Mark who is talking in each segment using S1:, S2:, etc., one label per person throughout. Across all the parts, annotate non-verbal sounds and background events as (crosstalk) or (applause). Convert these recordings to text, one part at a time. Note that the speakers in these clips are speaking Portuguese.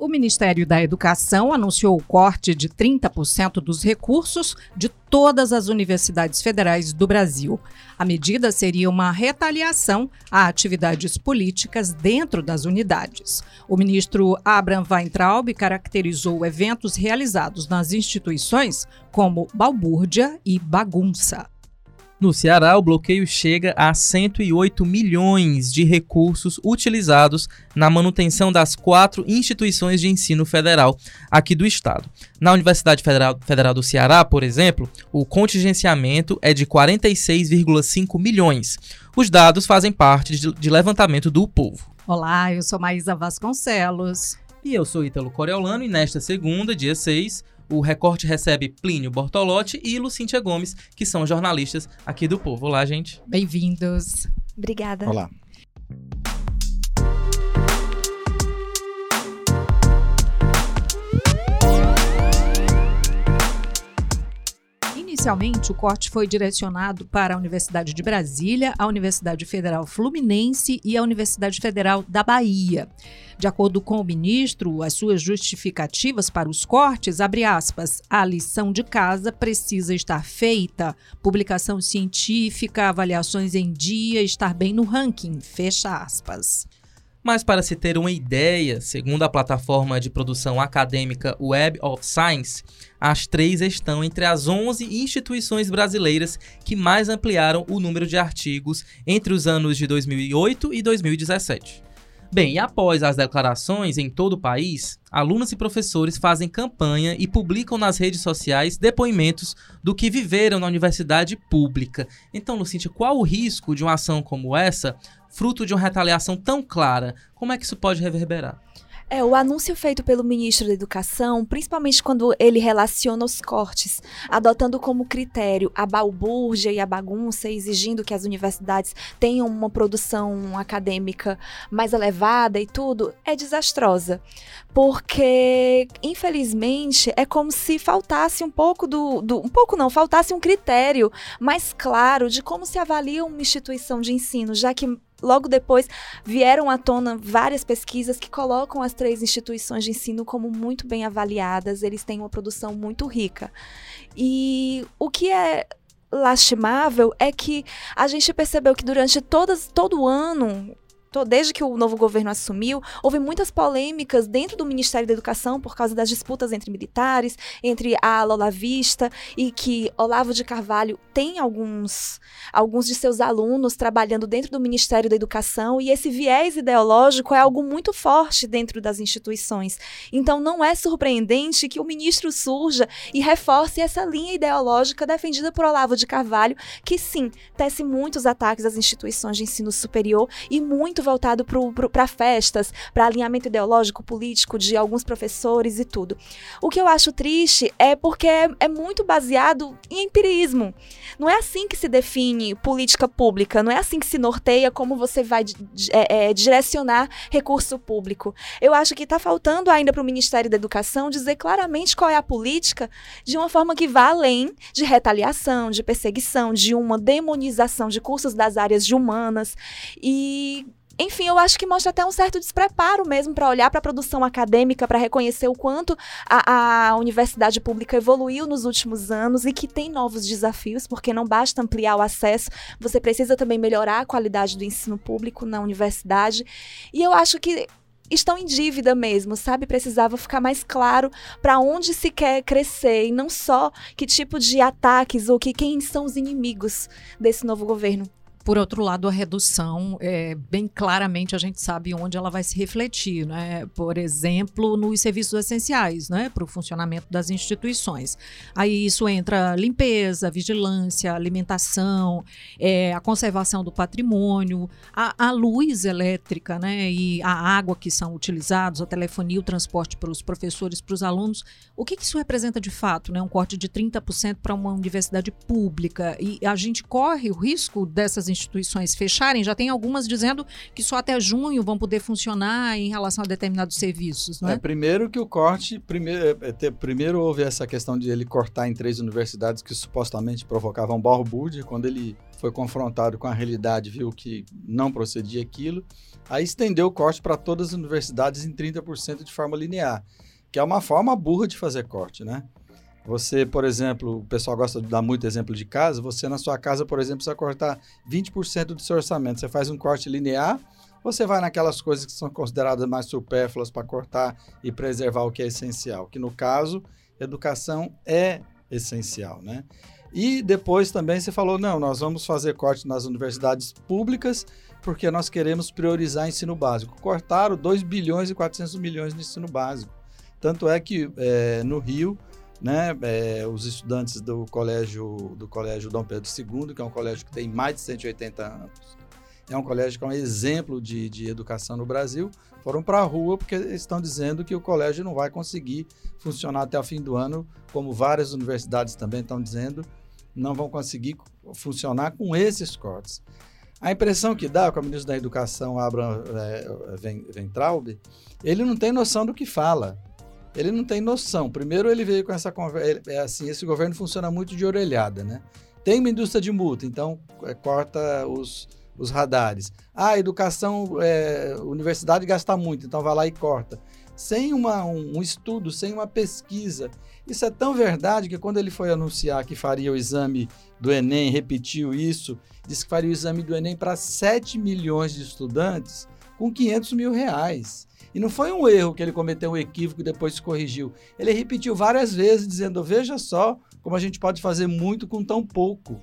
S1: O Ministério da Educação anunciou o corte de 30% dos recursos de todas as universidades federais do Brasil. A medida seria uma retaliação a atividades políticas dentro das unidades. O ministro Abraham Weintraub caracterizou eventos realizados nas instituições como balbúrdia e bagunça.
S2: No Ceará, o bloqueio chega a 108 milhões de recursos utilizados na manutenção das quatro instituições de ensino federal aqui do estado. Na Universidade Federal, Federal do Ceará, por exemplo, o contingenciamento é de 46,5 milhões. Os dados fazem parte de, de levantamento do povo.
S1: Olá, eu sou Maísa Vasconcelos.
S2: E eu sou Ítalo Coriolano e nesta segunda, dia 6, o recorte recebe Plínio Bortolotti e Lucíntia Gomes, que são jornalistas aqui do Povo. Olá, gente.
S1: Bem-vindos.
S3: Obrigada.
S4: Olá.
S1: Inicialmente, o corte foi direcionado para a Universidade de Brasília, a Universidade Federal Fluminense e a Universidade Federal da Bahia. De acordo com o ministro, as suas justificativas para os cortes, abre aspas, a lição de casa precisa estar feita, publicação científica, avaliações em dia, estar bem no ranking, fecha aspas.
S2: Mas para se ter uma ideia, segundo a plataforma de produção acadêmica Web of Science, as três estão entre as 11 instituições brasileiras que mais ampliaram o número de artigos entre os anos de 2008 e 2017. Bem, e após as declarações em todo o país, alunos e professores fazem campanha e publicam nas redes sociais depoimentos do que viveram na universidade pública. Então, Lucíntia, qual o risco de uma ação como essa, fruto de uma retaliação tão clara? Como é que isso pode reverberar?
S3: É, o anúncio feito pelo ministro da Educação, principalmente quando ele relaciona os cortes, adotando como critério a balbúrdia e a bagunça, exigindo que as universidades tenham uma produção acadêmica mais elevada e tudo, é desastrosa. Porque, infelizmente, é como se faltasse um pouco do, do. Um pouco não, faltasse um critério mais claro de como se avalia uma instituição de ensino, já que logo depois vieram à tona várias pesquisas que colocam as três instituições de ensino como muito bem avaliadas, eles têm uma produção muito rica. E o que é lastimável é que a gente percebeu que durante todas, todo o ano desde que o novo governo assumiu, houve muitas polêmicas dentro do Ministério da Educação por causa das disputas entre militares, entre a Lola Vista e que Olavo de Carvalho tem alguns, alguns de seus alunos trabalhando dentro do Ministério da Educação e esse viés ideológico é algo muito forte dentro das instituições. Então não é surpreendente que o ministro surja e reforce essa linha ideológica defendida por Olavo de Carvalho, que sim, tece muitos ataques às instituições de ensino superior e muito voltado para festas, para alinhamento ideológico, político de alguns professores e tudo. O que eu acho triste é porque é, é muito baseado em empirismo. Não é assim que se define política pública, não é assim que se norteia como você vai é, é, direcionar recurso público. Eu acho que está faltando ainda para o Ministério da Educação dizer claramente qual é a política de uma forma que vá além de retaliação, de perseguição, de uma demonização de cursos das áreas de humanas e enfim, eu acho que mostra até um certo despreparo mesmo para olhar para a produção acadêmica, para reconhecer o quanto a, a, universidade pública evoluiu nos últimos anos e que tem novos desafios, porque não basta ampliar o acesso, você precisa também melhorar a qualidade do ensino público na universidade. E eu acho que estão em dívida mesmo, sabe? Precisava ficar mais claro para onde se quer crescer e não só que tipo de ataques ou que quem são os inimigos desse novo governo.
S1: Por outro lado, a redução, é, bem claramente a gente sabe onde ela vai se refletir, né? Por exemplo, nos serviços essenciais, né? Para o funcionamento das instituições. Aí isso entra limpeza, vigilância, alimentação, é, a conservação do patrimônio, a, a, luz elétrica, né? E a água que são utilizados, a telefonia, o transporte para os professores, para os alunos. O que, que isso representa de fato, né? Um corte de 30% para uma universidade pública. E a gente corre o risco dessas instituições instituições fecharem, já tem algumas dizendo que só até junho vão poder funcionar em relação a determinados serviços, não é?
S4: é primeiro que o corte, primeiro, é, é primeiro houve essa questão de ele cortar em três universidades que supostamente provocavam balbúrdia, quando ele foi confrontado com a realidade, viu que não procedia aquilo, aí estendeu o corte para todas as universidades em 30% de forma linear, que é uma forma burra de fazer corte, né? Você, por exemplo, o pessoal gosta de dar muito exemplo de casa, você na sua casa, por exemplo, precisa cortar 20% do seu orçamento. Você faz um corte linear, você vai naquelas coisas que são consideradas mais supérfluas para cortar e preservar o que é essencial, que no caso, educação é essencial, né? E depois também você falou, não, nós vamos fazer corte nas universidades públicas porque nós queremos priorizar ensino básico. Cortaram 2 bilhões e 400 milhões no ensino básico. Tanto é que é, no Rio né, é, os estudantes do colégio do colégio Dom Pedro II, que é um colégio que tem mais de 180 anos, é um colégio que é um exemplo de, de educação no Brasil, foram para a rua porque estão dizendo que o colégio não vai conseguir funcionar até o fim do ano, como várias universidades também estão dizendo, não vão conseguir funcionar com esses cortes. A impressão que dá com o ministro da Educação, Abraham é, Ventraub, ele não tem noção do que fala ele não tem noção. Primeiro ele veio com essa conversa, é assim, esse governo funciona muito de orelhada, né? Tem uma indústria de multa, então é, corta os, os radares. Ah, educação, é, universidade gasta muito, então vai lá e corta. Sem uma, um, um estudo, sem uma pesquisa. Isso é tão verdade que quando ele foi anunciar que faria o exame do Enem, repetiu isso, disse que faria o exame do Enem para 7 milhões de estudantes com 500 mil reais. E não foi um erro que ele cometeu um equívoco e depois se corrigiu. Ele repetiu várias vezes, dizendo: veja só como a gente pode fazer muito com tão pouco.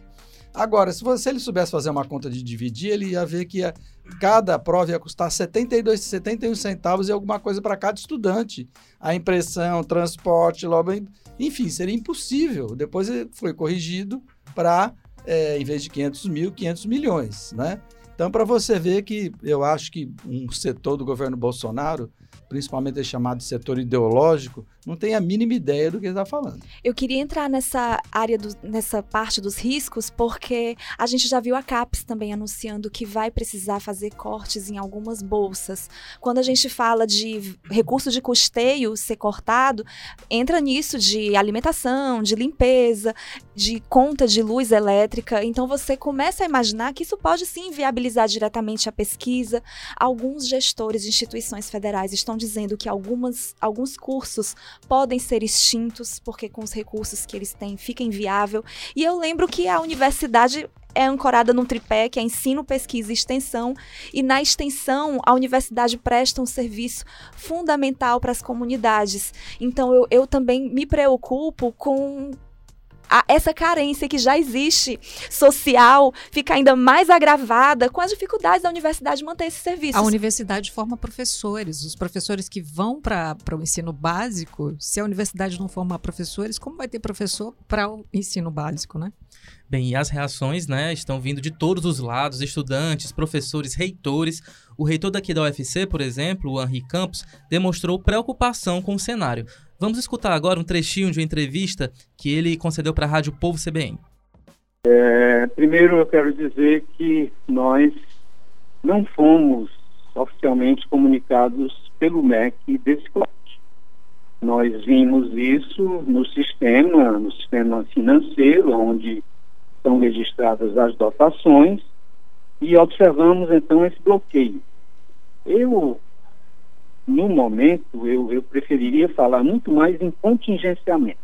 S4: Agora, se, você, se ele soubesse fazer uma conta de dividir, ele ia ver que a, cada prova ia custar 72, 71 centavos e alguma coisa para cada estudante. A impressão, transporte, lobby, enfim, seria impossível. Depois foi corrigido para, é, em vez de 500 mil, 500 milhões, né? Então, para você ver que eu acho que um setor do governo Bolsonaro principalmente é chamado setor ideológico, não tem a mínima ideia do que está falando.
S3: Eu queria entrar nessa área, do, nessa parte dos riscos, porque a gente já viu a CAPES também anunciando que vai precisar fazer cortes em algumas bolsas. Quando a gente fala de recurso de custeio ser cortado, entra nisso de alimentação, de limpeza, de conta de luz elétrica. Então você começa a imaginar que isso pode sim viabilizar diretamente a pesquisa. Alguns gestores de instituições federais estão dizendo que algumas, alguns cursos podem ser extintos, porque com os recursos que eles têm fica inviável. E eu lembro que a universidade é ancorada num tripé que é ensino, pesquisa e extensão, e na extensão a universidade presta um serviço fundamental para as comunidades. Então eu, eu também me preocupo com a, essa carência que já existe social fica ainda mais agravada com as dificuldades da universidade manter esse serviço.
S1: A universidade forma professores. Os professores que vão para o ensino básico, se a universidade não formar professores, como vai ter professor para o ensino básico, né?
S2: Bem, e as reações, né, estão vindo de todos os lados, estudantes, professores, reitores. O reitor daqui da UFC, por exemplo, o Henri Campos, demonstrou preocupação com o cenário. Vamos escutar agora um trechinho de uma entrevista que ele concedeu para a Rádio Povo CBN.
S5: É, primeiro, eu quero dizer que nós não fomos oficialmente comunicados pelo MEC desse corte. Nós vimos isso no sistema, no sistema financeiro, onde são registradas as dotações, e observamos então esse bloqueio. Eu no momento, eu, eu preferiria falar muito mais em contingenciamento,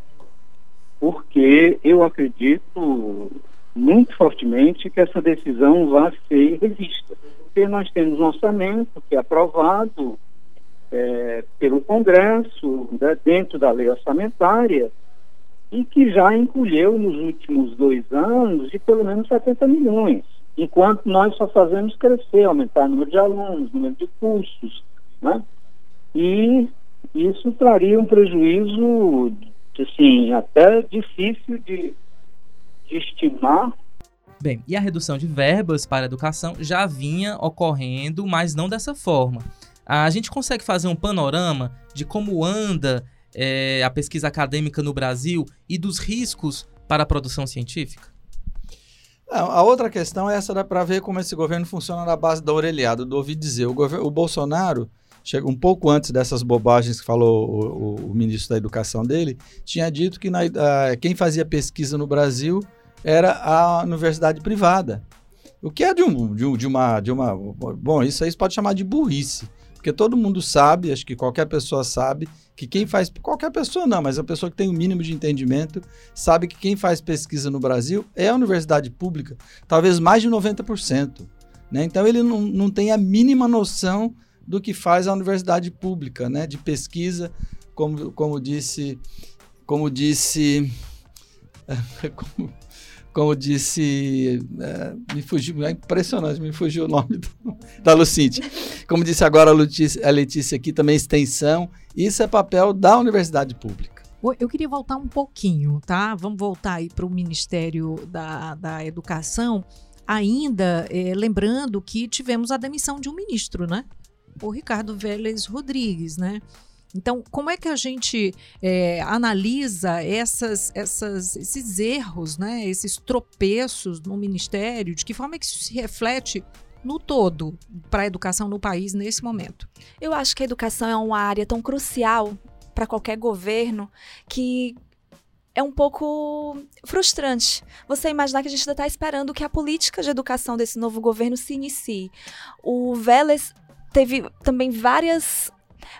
S5: porque eu acredito muito fortemente que essa decisão vai ser revista. Porque nós temos um orçamento que é aprovado é, pelo Congresso, né, dentro da lei orçamentária, e que já encolheu nos últimos dois anos de pelo menos 70 milhões, enquanto nós só fazemos crescer, aumentar o número de alunos, número de cursos, né? E isso traria um prejuízo, assim, até difícil de, de estimar.
S2: Bem, e a redução de verbas para a educação já vinha ocorrendo, mas não dessa forma. A gente consegue fazer um panorama de como anda é, a pesquisa acadêmica no Brasil e dos riscos para a produção científica?
S4: A outra questão é essa para ver como esse governo funciona na base da orelhada, do ouvi dizer. O, o Bolsonaro, chega um pouco antes dessas bobagens que falou o, o, o ministro da Educação dele, tinha dito que na, a, quem fazia pesquisa no Brasil era a universidade privada. O que é de, um, de, de, uma, de uma. Bom, isso aí pode chamar de burrice. Porque todo mundo sabe, acho que qualquer pessoa sabe, que quem faz. Qualquer pessoa não, mas a pessoa que tem o um mínimo de entendimento sabe que quem faz pesquisa no Brasil é a universidade pública, talvez mais de 90%. Né? Então ele não, não tem a mínima noção do que faz a universidade pública, né? De pesquisa, como, como disse. Como disse. (laughs) como, como disse, é, me fugiu, é impressionante, me fugiu o nome do, (laughs) da Lucinte. Como disse agora a Letícia, a Letícia aqui, também extensão, isso é papel da universidade pública.
S1: Eu queria voltar um pouquinho, tá? Vamos voltar aí para o Ministério da, da Educação, ainda é, lembrando que tivemos a demissão de um ministro, né? O Ricardo Vélez Rodrigues, né? Então, como é que a gente é, analisa essas, essas, esses erros, né, esses tropeços no Ministério? De que forma é que isso se reflete no todo para a educação no país nesse momento?
S3: Eu acho que a educação é uma área tão crucial para qualquer governo que é um pouco frustrante você imaginar que a gente ainda está esperando que a política de educação desse novo governo se inicie. O Vélez teve também várias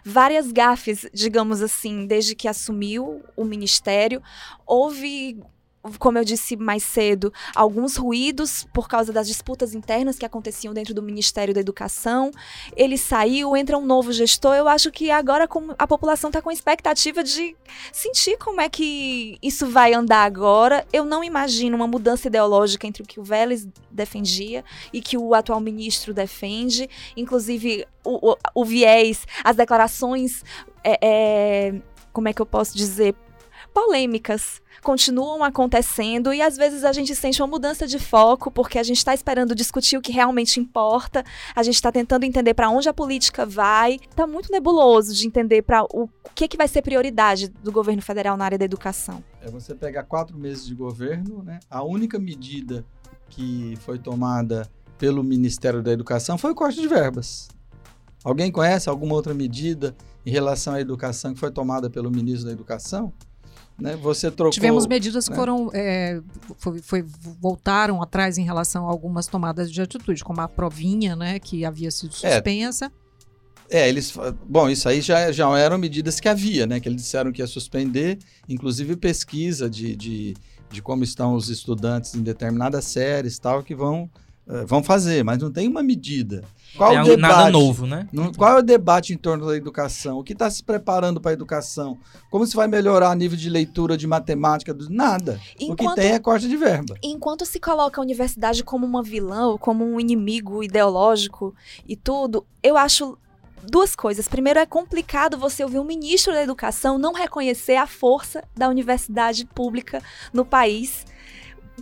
S3: várias gafes, digamos assim, desde que assumiu o ministério. Houve como eu disse mais cedo, alguns ruídos por causa das disputas internas que aconteciam dentro do Ministério da Educação. Ele saiu, entra um novo gestor. Eu acho que agora a população está com expectativa de sentir como é que isso vai andar agora. Eu não imagino uma mudança ideológica entre o que o Vélez defendia e que o atual ministro defende. Inclusive, o, o, o viés, as declarações. É, é, como é que eu posso dizer? Polêmicas continuam acontecendo e às vezes a gente sente uma mudança de foco porque a gente está esperando discutir o que realmente importa, a gente está tentando entender para onde a política vai. Está muito nebuloso de entender para o que, que vai ser prioridade do governo federal na área da educação.
S4: É você pegar quatro meses de governo, né? A única medida que foi tomada pelo Ministério da Educação foi o corte de verbas. Alguém conhece alguma outra medida em relação à educação que foi tomada pelo ministro da Educação? Né? Você trocou,
S1: Tivemos medidas né? que foram é, foi, foi, voltaram atrás em relação a algumas tomadas de atitude, como a provinha, né, que havia sido é. suspensa.
S4: É, é eles. Bom, isso aí já, já eram medidas que havia, né? Que eles disseram que ia suspender, inclusive pesquisa de, de, de como estão os estudantes em determinadas séries tal, que vão vão fazer, mas não tem uma medida.
S2: Qual é o debate, nada novo, né?
S4: Não, qual é o debate em torno da educação? O que está se preparando para a educação? Como se vai melhorar o nível de leitura, de matemática? Nada. Enquanto, o que tem é corte de verba.
S3: Enquanto se coloca a universidade como uma vilã, ou como um inimigo ideológico e tudo, eu acho duas coisas. Primeiro, é complicado você ouvir um ministro da educação não reconhecer a força da universidade pública no país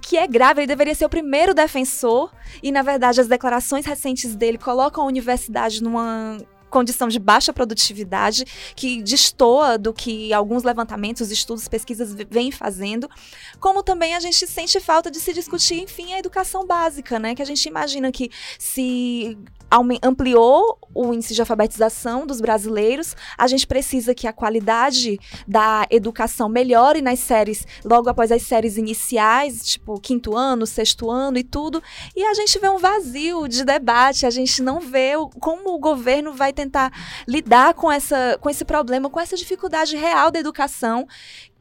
S3: que é grave, ele deveria ser o primeiro defensor, e na verdade as declarações recentes dele colocam a universidade numa condição de baixa produtividade, que destoa do que alguns levantamentos, estudos, pesquisas vêm fazendo, como também a gente sente falta de se discutir, enfim, a educação básica, né? Que a gente imagina que se ampliou o índice de alfabetização dos brasileiros. A gente precisa que a qualidade da educação melhore nas séries, logo após as séries iniciais, tipo quinto ano, sexto ano e tudo. E a gente vê um vazio de debate, a gente não vê como o governo vai tentar lidar com, essa, com esse problema, com essa dificuldade real da educação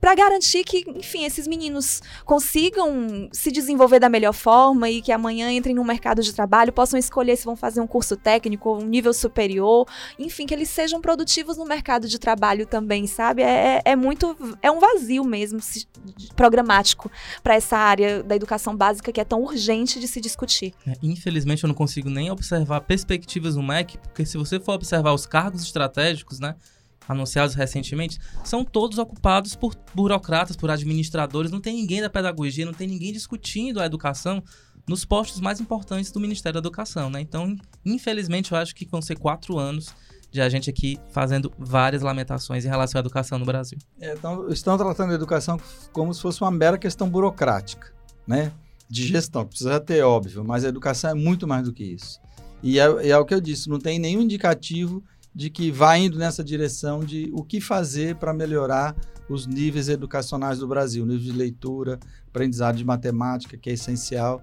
S3: para garantir que, enfim, esses meninos consigam se desenvolver da melhor forma e que amanhã entrem no mercado de trabalho, possam escolher se vão fazer um curso técnico ou um nível superior, enfim, que eles sejam produtivos no mercado de trabalho também, sabe? É, é, é muito, é um vazio mesmo programático para essa área da educação básica que é tão urgente de se discutir.
S2: É, infelizmente eu não consigo nem observar perspectivas no MEC, porque se você for observar os cargos estratégicos, né? Anunciados recentemente, são todos ocupados por burocratas, por administradores, não tem ninguém da pedagogia, não tem ninguém discutindo a educação nos postos mais importantes do Ministério da Educação, né? Então, infelizmente, eu acho que vão ser quatro anos de a gente aqui fazendo várias lamentações em relação à educação no Brasil.
S4: É, então, estão tratando a educação como se fosse uma mera questão burocrática, né? de gestão, precisa ter, óbvio, mas a educação é muito mais do que isso. E é, é o que eu disse, não tem nenhum indicativo de que vai indo nessa direção de o que fazer para melhorar os níveis educacionais do Brasil, nível de leitura, aprendizado de matemática, que é essencial.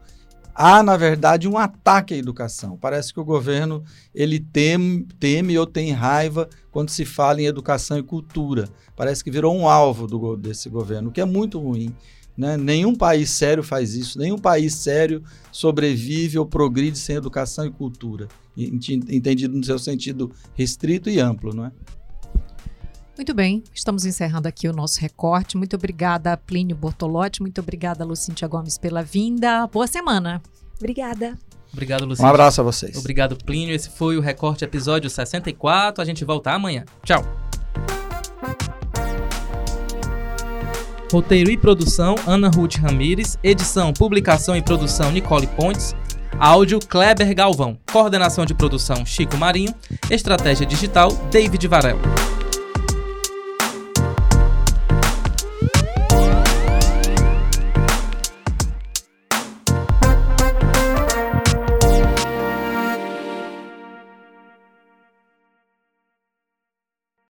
S4: Há, na verdade, um ataque à educação. Parece que o governo ele teme, teme ou tem raiva quando se fala em educação e cultura. Parece que virou um alvo do, desse governo, o que é muito ruim. Né? Nenhum país sério faz isso, nenhum país sério sobrevive ou progride sem educação e cultura, entendido no seu sentido restrito e amplo, não é?
S1: Muito bem, estamos encerrando aqui o nosso recorte. Muito obrigada, Plínio Bortolotti. Muito obrigada, Lucíntia Gomes, pela vinda. Boa semana.
S3: Obrigada.
S2: Obrigado, Lucíntia.
S4: Um abraço a vocês.
S2: Obrigado, Plínio. Esse foi o recorte episódio 64. A gente volta amanhã. Tchau. Roteiro e produção, Ana Ruth Ramires. Edição, publicação e produção, Nicole Pontes. Áudio, Kleber Galvão. Coordenação de produção, Chico Marinho. Estratégia digital, David Varela.